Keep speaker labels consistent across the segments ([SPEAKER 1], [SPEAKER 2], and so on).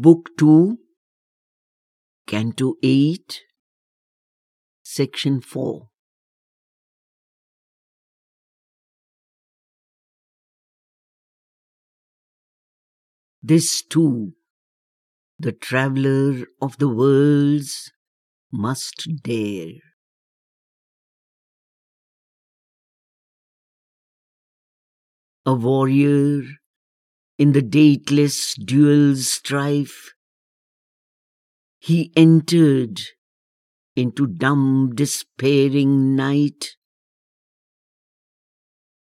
[SPEAKER 1] Book 2, Canto 8, Section 4. This too, the traveller of the worlds must dare. A warrior in the dateless duel's strife, he entered into dumb despairing night,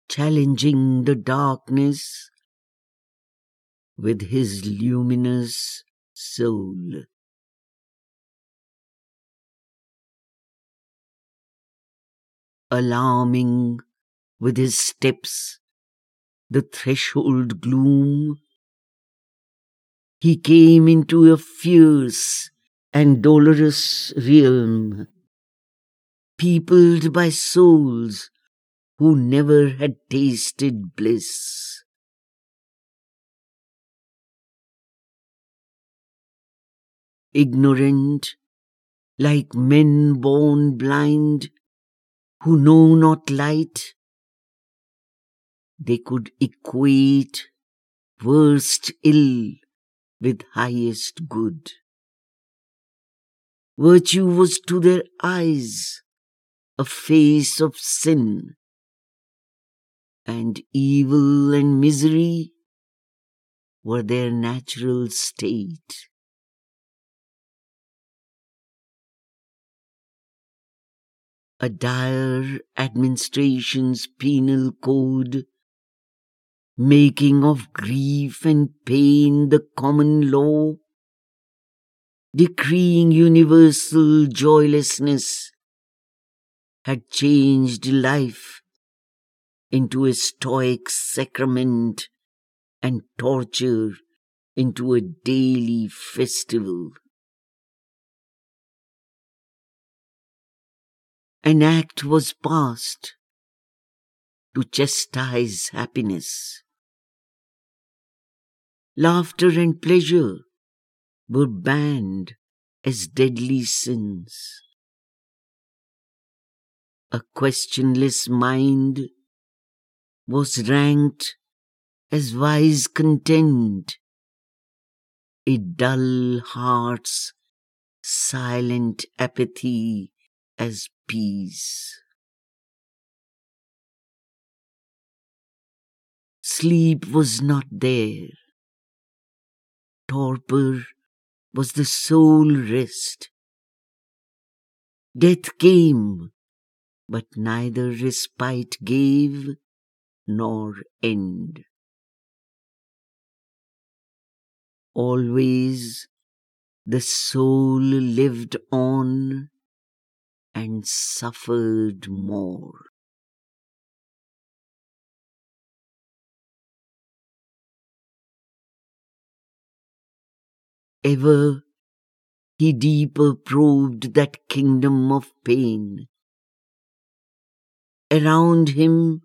[SPEAKER 1] challenging the darkness with his luminous soul. Alarming with his steps the threshold gloom, he came into a fierce and dolorous realm, peopled by souls who never had tasted bliss. Ignorant, like men born blind, who know not light, they could equate worst ill with highest good. Virtue was to their eyes a face of sin, and evil and misery were their natural state. A dire administration's penal code making of grief and pain the common law, decreeing universal joylessness, had changed life into a stoic sacrament and torture into a daily festival. An act was passed to chastise happiness. Laughter and pleasure were banned as deadly sins. A questionless mind was ranked as wise content, a dull heart's silent apathy as peace. Sleep was not there torpor was the sole rest. Death came, but neither respite gave nor end. Always the soul lived on and suffered more. Ever he deeper probed that kingdom of pain. Around him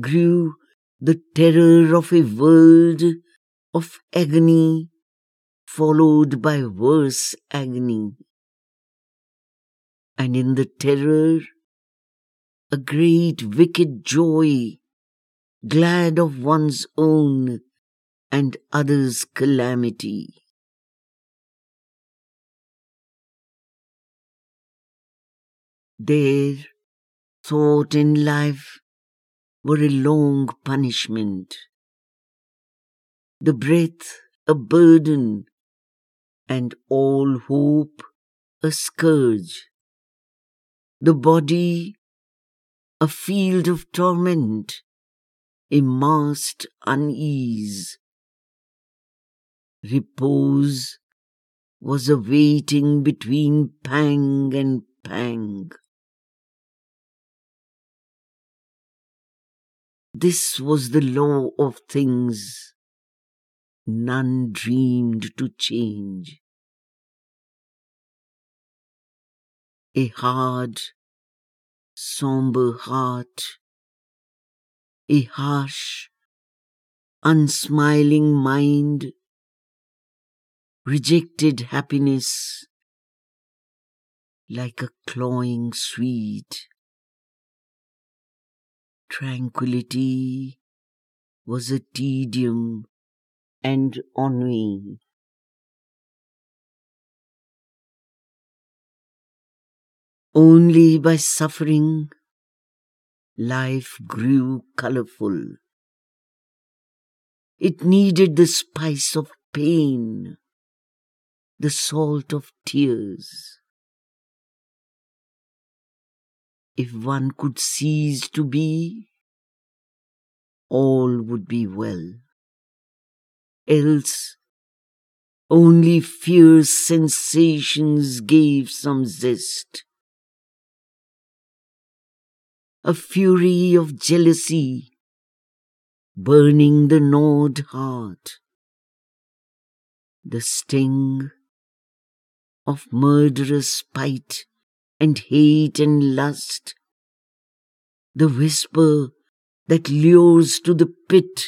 [SPEAKER 1] grew the terror of a world of agony, followed by worse agony. And in the terror, a great wicked joy, glad of one's own and others' calamity. Their thought in life were a long punishment. The breath a burden, and all hope a scourge. The body a field of torment, a masked unease. Repose was a waiting between pang and pang. This was the law of things none dreamed to change. A hard, somber heart, a harsh, unsmiling mind rejected happiness like a clawing sweet. Tranquility was a tedium and ennui. Only by suffering life grew colorful. It needed the spice of pain, the salt of tears. If one could cease to be, all would be well. Else, only fierce sensations gave some zest. A fury of jealousy burning the gnawed heart, the sting of murderous spite and hate and lust, the whisper that lures to the pit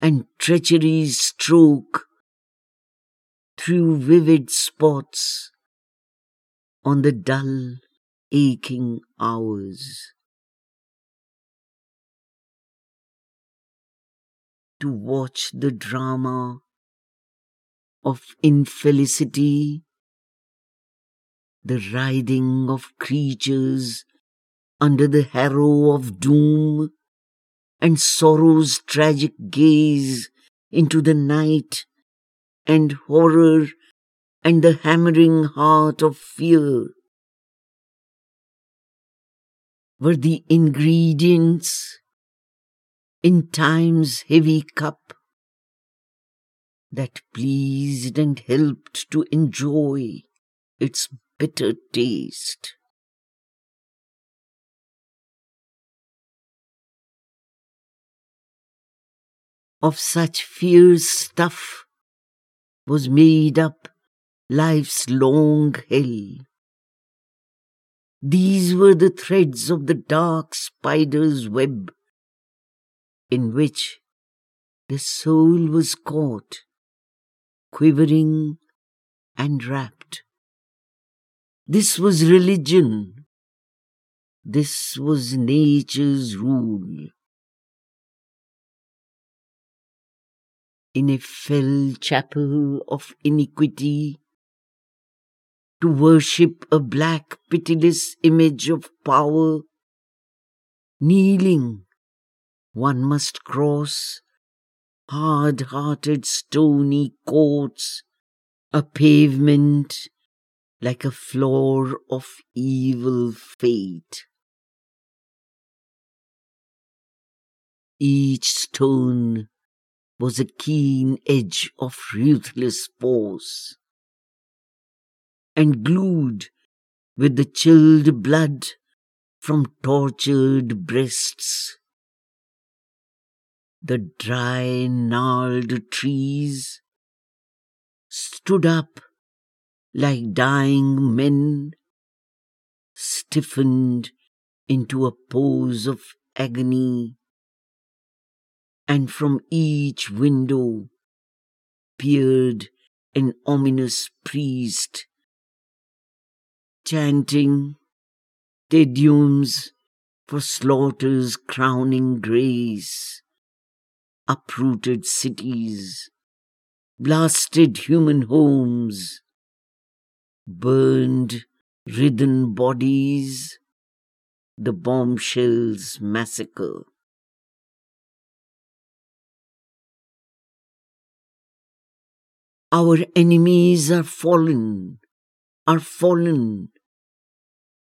[SPEAKER 1] and treachery's stroke through vivid spots on the dull, aching hours. to watch the drama of infelicity, the writhing of creatures under the harrow of doom, and sorrow's tragic gaze into the night, and horror and the hammering heart of fear. Were the ingredients in time's heavy cup that pleased and helped to enjoy its bitter taste. Of such fierce stuff was made up life's long hell. These were the threads of the dark spider's web in which the soul was caught, quivering and wrapped. This was religion. This was nature's rule. In a fell chapel of iniquity, to worship a black, pitiless image of power, kneeling one must cross hard hearted stony courts, a pavement like a floor of evil fate. Each stone was a keen edge of ruthless force, and glued with the chilled blood from tortured breasts the dry, gnarled trees stood up like dying men, stiffened into a pose of agony, and from each window peered an ominous priest, chanting Te Deums for slaughter's crowning grace uprooted cities, blasted human homes, burned ridden bodies, the bombshells massacre. Our enemies are fallen, are fallen,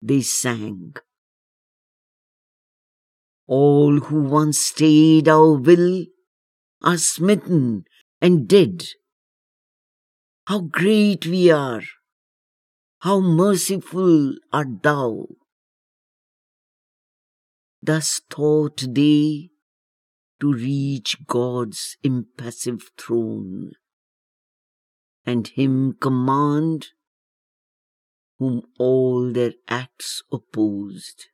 [SPEAKER 1] they sang. All who once stayed our will are smitten and dead. How great we are! How merciful art thou! Thus thought they to reach God's impassive throne, and Him command whom all their acts opposed,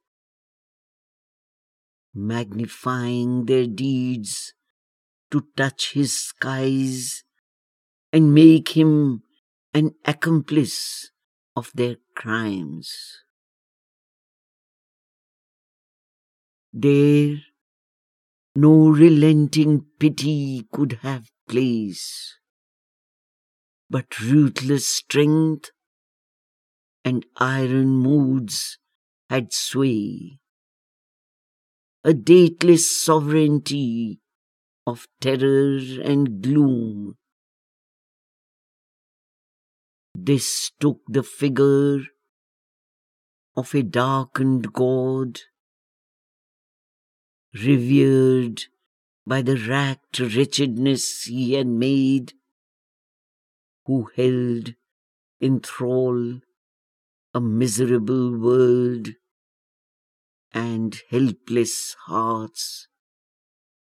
[SPEAKER 1] magnifying their deeds to touch his skies and make him an accomplice of their crimes. There, no relenting pity could have place, but ruthless strength and iron moods had sway. A dateless sovereignty of terror and gloom. This took the figure of a darkened god, revered by the racked wretchedness he had made, who held in thrall a miserable world and helpless hearts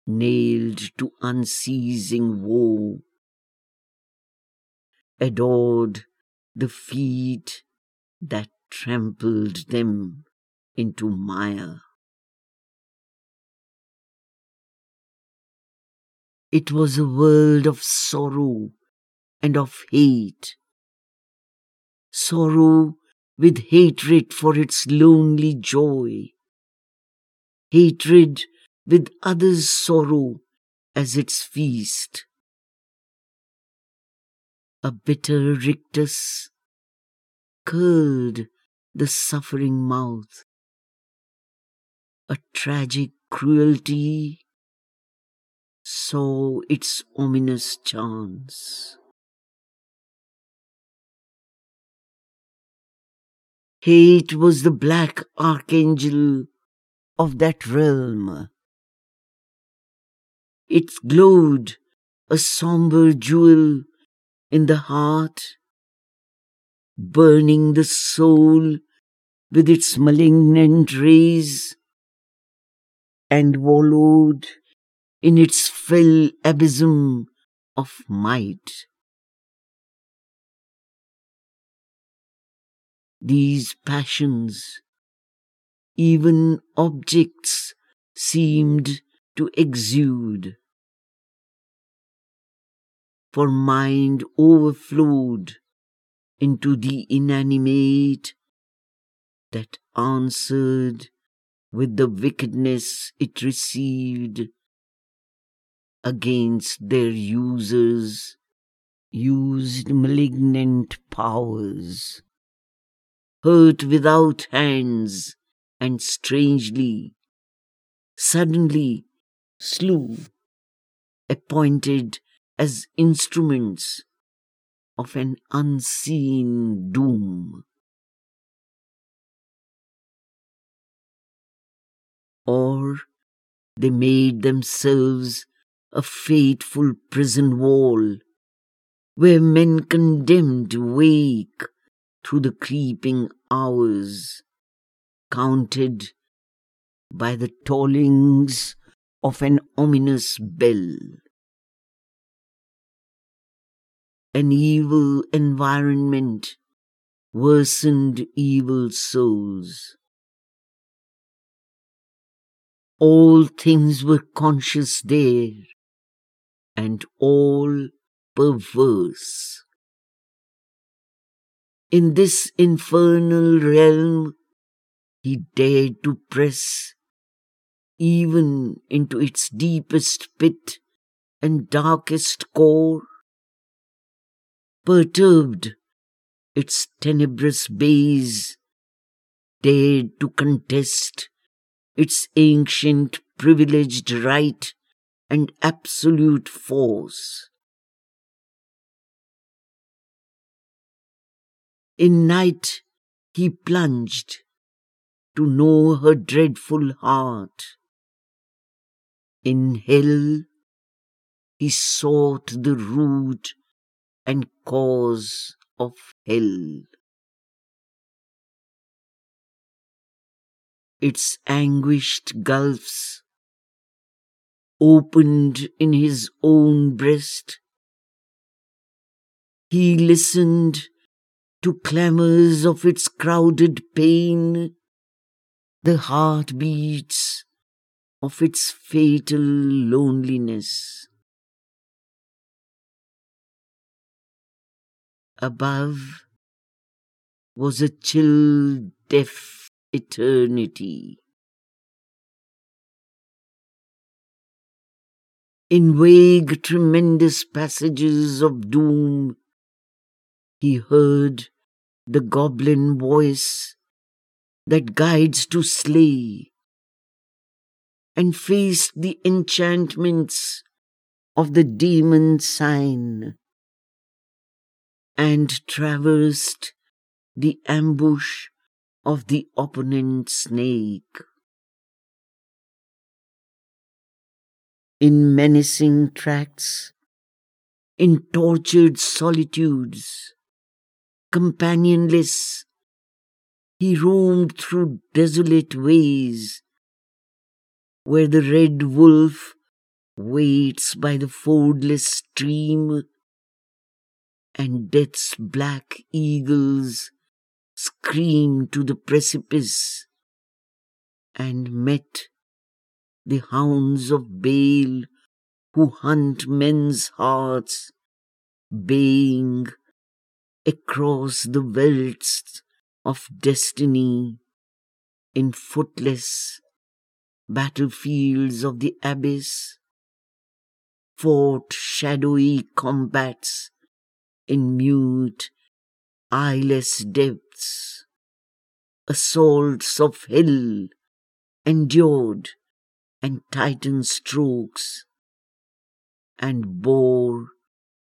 [SPEAKER 1] nailed to unceasing woe, adored the feet that trampled them into mire. It was a world of sorrow and of hate. Sorrow with hatred for its lonely joy. Hatred with others' sorrow as its feast. A bitter rictus curled the suffering mouth. A tragic cruelty saw its ominous chance. Hate was the black archangel of that realm. It glowed a somber jewel in the heart, burning the soul with its malignant rays, and wallowed in its fell abysm of might. These passions, even objects, seemed to exude. For mind overflowed into the inanimate that answered with the wickedness it received against their users, used malignant powers, hurt without hands, and strangely, suddenly slew, appointed as instruments of an unseen doom. Or they made themselves a fateful prison wall where men condemned wake through the creeping hours, counted by the tollings of an ominous bell. An evil environment worsened evil souls. All things were conscious there, and all perverse. In this infernal realm, he dared to press even into its deepest pit and darkest core, perturbed its tenebrous base, dared to contest its ancient privileged right and absolute force. In night he plunged to know her dreadful heart. In hell he sought the root and cause of hell. Its anguished gulfs opened in his own breast. He listened to clamors of its crowded pain, the heartbeats of its fatal loneliness. Above was a chill, deaf eternity. In vague, tremendous passages of doom, he heard the goblin voice that guides to slay, and faced the enchantments of the demon sign, and traversed the ambush of the opponent snake. In menacing tracts, in tortured solitudes, companionless, he roamed through desolate ways where the red wolf waits by the fordless stream and death's black eagles scream to the precipice and met the hounds of Baal who hunt men's hearts, baying across the welts of destiny in footless battlefields of the abyss, fought shadowy combats in mute, eyeless depths, assaults of hell endured and titan strokes, and bore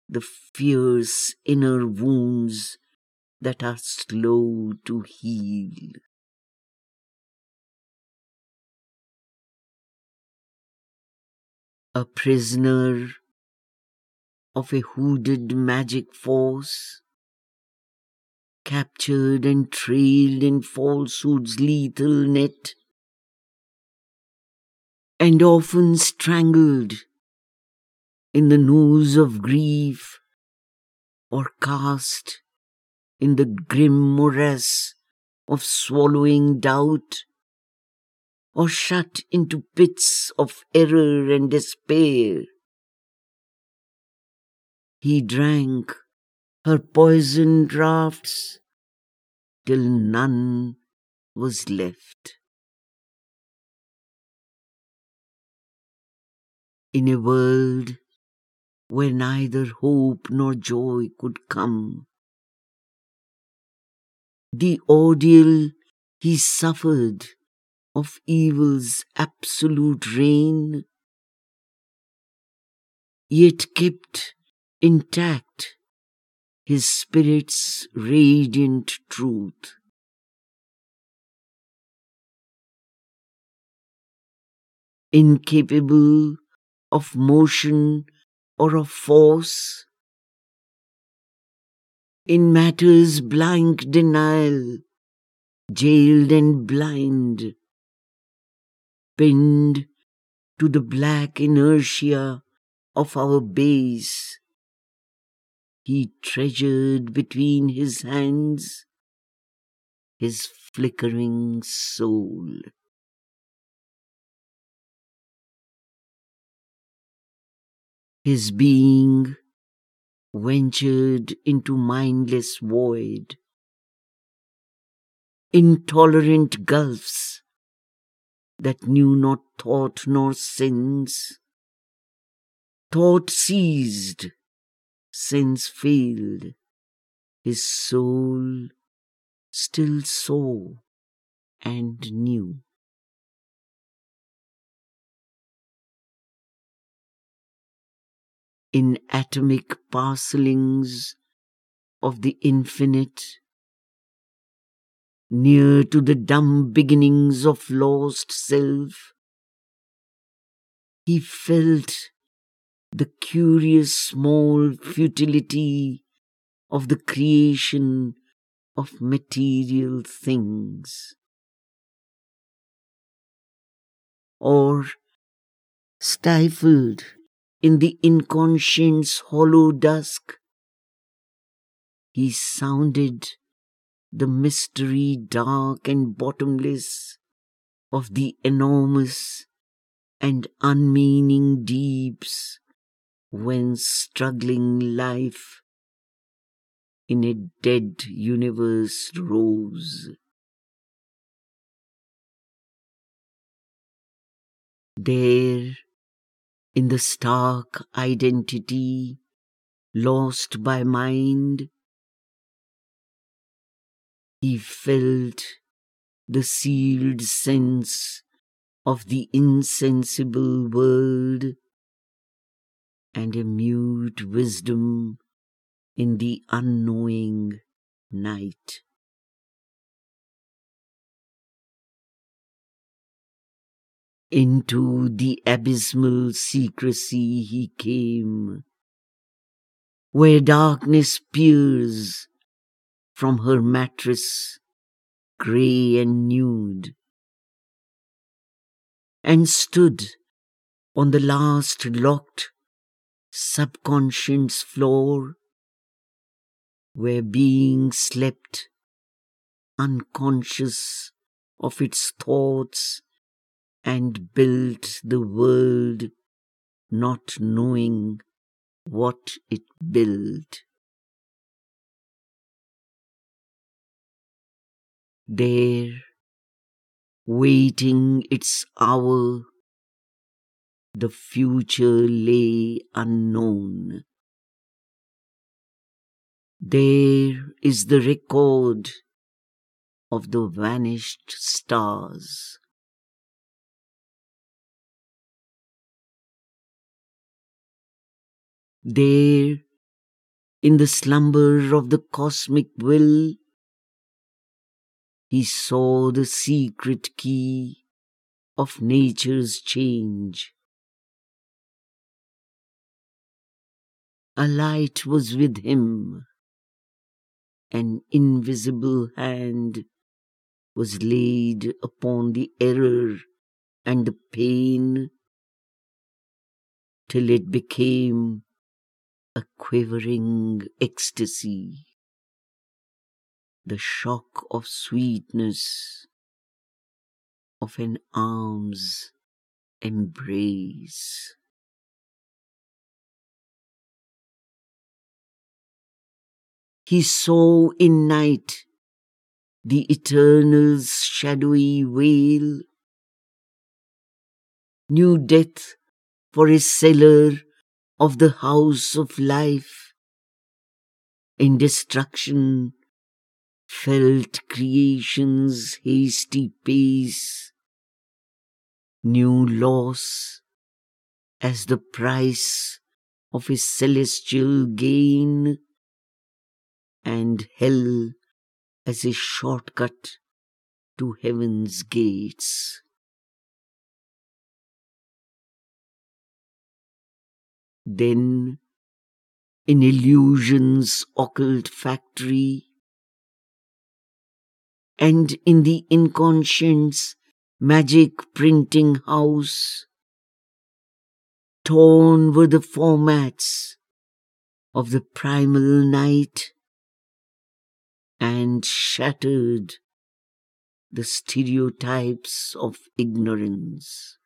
[SPEAKER 1] the fierce inner wounds that are slow to heal. A prisoner of a hooded magic force, captured and trailed in falsehood's lethal net, and often strangled in the noose of grief or cast in the grim morass of swallowing doubt or shut into pits of error and despair. He drank her poison draughts till none was left. In a world where neither hope nor joy could come, the ordeal he suffered of evil's absolute reign, yet kept intact his spirit's radiant truth. Incapable of motion or of force, in matter's blank denial, jailed and blind, pinned to the black inertia of our base. He treasured between his hands his flickering soul. His being ventured into mindless void, intolerant gulfs that knew not thought nor sins. Thought ceased, sense failed, his soul still saw and knew. in atomic parcelings of the infinite, near to the dumb beginnings of lost self. He felt the curious small futility of the creation of material things. Or stifled in the inconscient's hollow dusk, he sounded the mystery dark and bottomless of the enormous and unmeaning deeps whence struggling life in a dead universe rose. There, in the stark identity lost by mind, he felt the sealed sense of the insensible world and a mute wisdom in the unknowing night. Into the abysmal secrecy he came, where darkness peers from her mattress, grey and nude, and stood on the last locked subconscious floor where being slept unconscious of its thoughts and built the world not knowing what it built. There, waiting its hour, the future lay unknown. There is the record of the vanished stars. There, in the slumber of the cosmic will, he saw the secret key of nature's change. A light was with him, an invisible hand was laid upon the error and the pain till it became a quivering ecstasy, the shock of sweetness of an arm's embrace. He saw in night the eternal's shadowy veil, Knew death for a cellar of the house of life. In destruction, felt creation's hasty pace, Knew loss as the price of his celestial gain, and hell as a shortcut to heaven's gates. Then, in illusion's occult factory, and in the inconscient's magic printing house, torn were the formats of the primal night, and shattered the stereotypes of ignorance.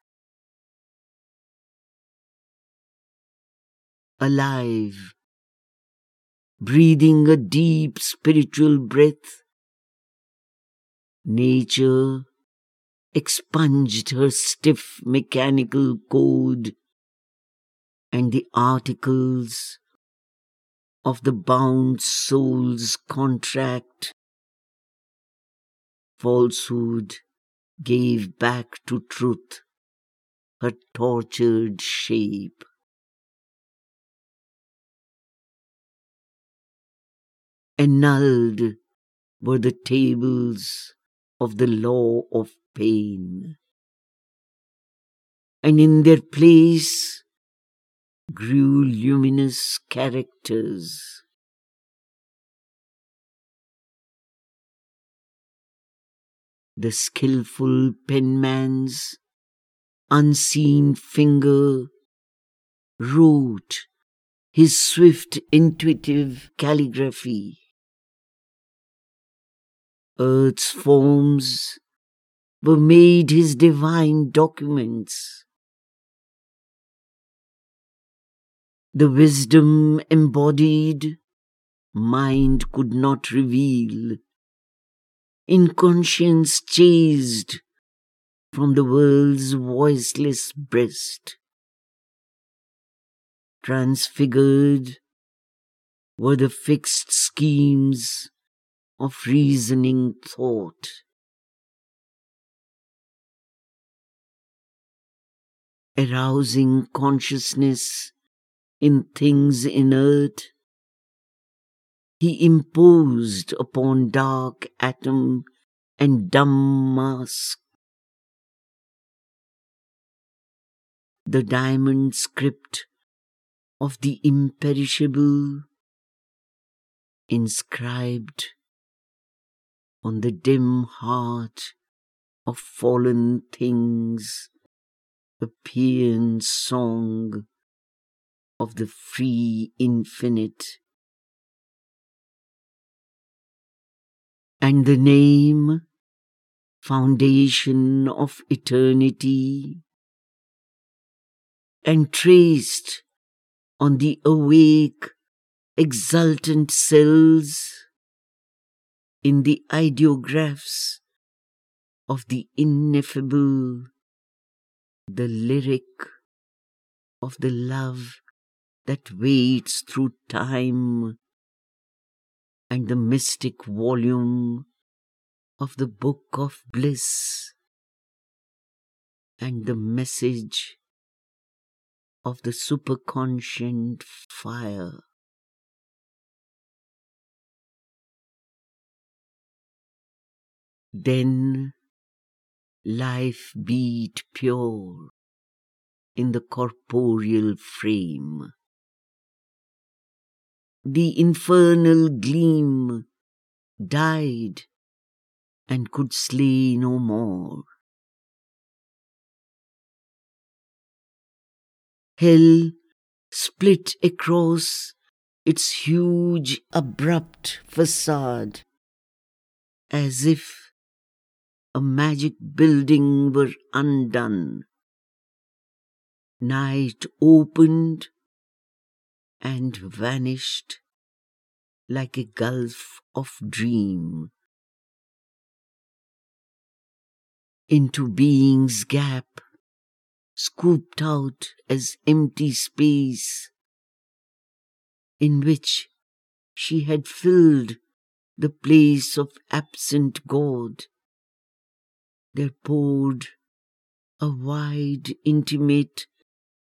[SPEAKER 1] alive, breathing a deep spiritual breath. Nature expunged her stiff mechanical code and the articles of the bound soul's contract. Falsehood gave back to truth her tortured shape. annulled were the tables of the law of pain. And in their place grew luminous characters. The skillful penman's unseen finger wrote his swift intuitive calligraphy Earth's forms were made his divine documents. The wisdom embodied mind could not reveal, Inconscience chased from the world's voiceless breast. Transfigured were the fixed schemes of reasoning thought. Arousing consciousness in things inert, he imposed upon dark atom and dumb mask. The diamond script of the imperishable inscribed on the dim heart of fallen things a paean song of the free infinite. And the name foundation of eternity and traced on the awake, exultant cells in the ideographs of the ineffable, the lyric of the love that waits through time, and the mystic volume of the book of bliss, and the message of the superconscient fire. Then life beat pure in the corporeal frame. The infernal gleam died and could slay no more. Hell split across its huge, abrupt facade, as if a magic building were undone. Night opened and vanished like a gulf of dream. Into being's gap scooped out as empty space in which she had filled the place of absent God. There poured a wide, intimate,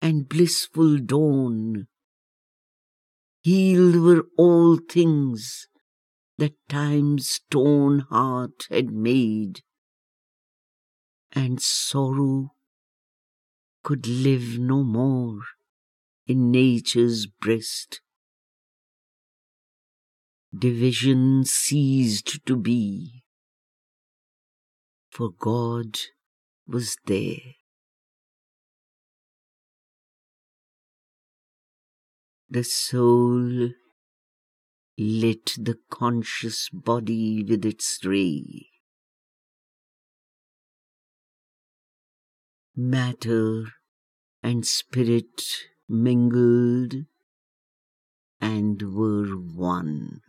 [SPEAKER 1] and blissful dawn. Healed were all things that time's torn heart had made, and sorrow could live no more in nature's breast. Division ceased to be, for God was there. The soul lit the conscious body with its ray. matter and spirit mingled and were one.